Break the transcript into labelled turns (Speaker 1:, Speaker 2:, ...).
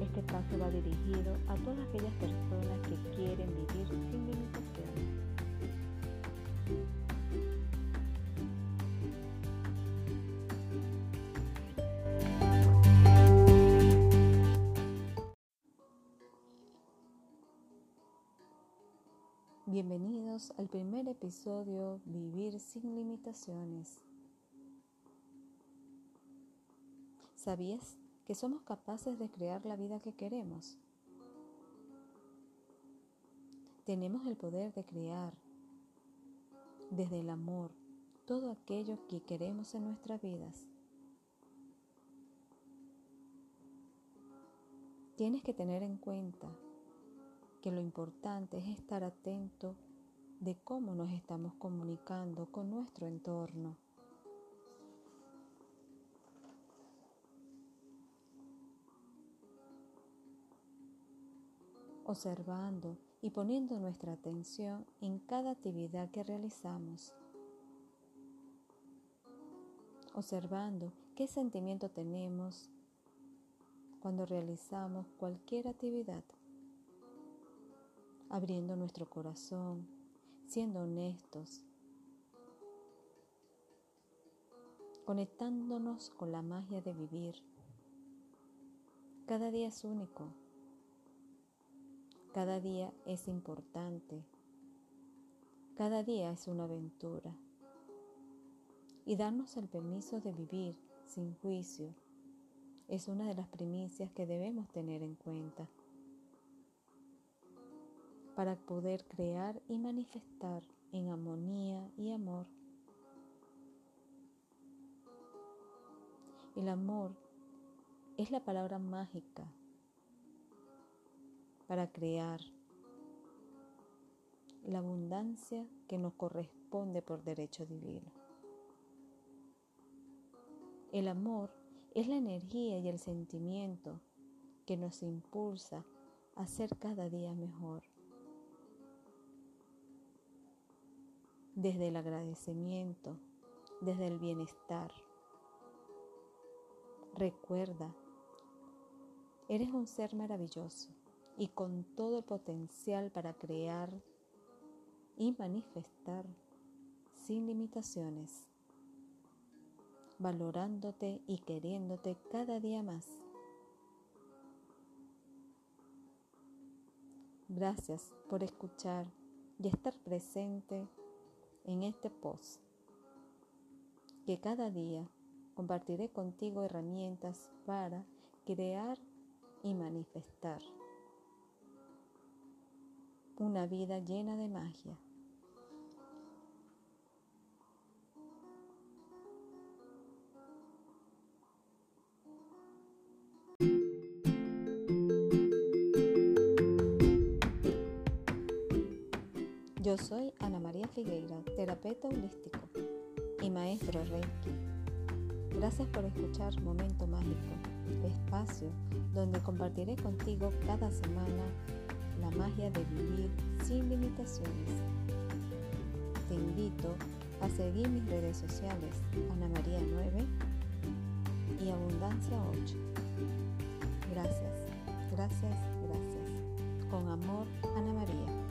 Speaker 1: Este paso va dirigido a todas aquellas personas que quieren vivir sin limitaciones. Bienvenidos al primer episodio Vivir sin limitaciones. ¿Sabías que somos capaces de crear la vida que queremos? Tenemos el poder de crear desde el amor todo aquello que queremos en nuestras vidas. Tienes que tener en cuenta que lo importante es estar atento de cómo nos estamos comunicando con nuestro entorno. Observando y poniendo nuestra atención en cada actividad que realizamos. Observando qué sentimiento tenemos cuando realizamos cualquier actividad abriendo nuestro corazón, siendo honestos, conectándonos con la magia de vivir. Cada día es único, cada día es importante, cada día es una aventura. Y darnos el permiso de vivir sin juicio es una de las primicias que debemos tener en cuenta para poder crear y manifestar en armonía y amor. El amor es la palabra mágica para crear la abundancia que nos corresponde por derecho divino. El amor es la energía y el sentimiento que nos impulsa a ser cada día mejor. desde el agradecimiento, desde el bienestar. Recuerda, eres un ser maravilloso y con todo el potencial para crear y manifestar sin limitaciones, valorándote y queriéndote cada día más. Gracias por escuchar y estar presente en este post que cada día compartiré contigo herramientas para crear y manifestar una vida llena de magia. Yo soy Ana María Figueira, terapeuta holístico y maestro Reiki. Gracias por escuchar Momento Mágico, espacio donde compartiré contigo cada semana la magia de vivir sin limitaciones. Te invito a seguir mis redes sociales Ana María 9 y Abundancia 8. Gracias, gracias, gracias. Con amor, Ana María.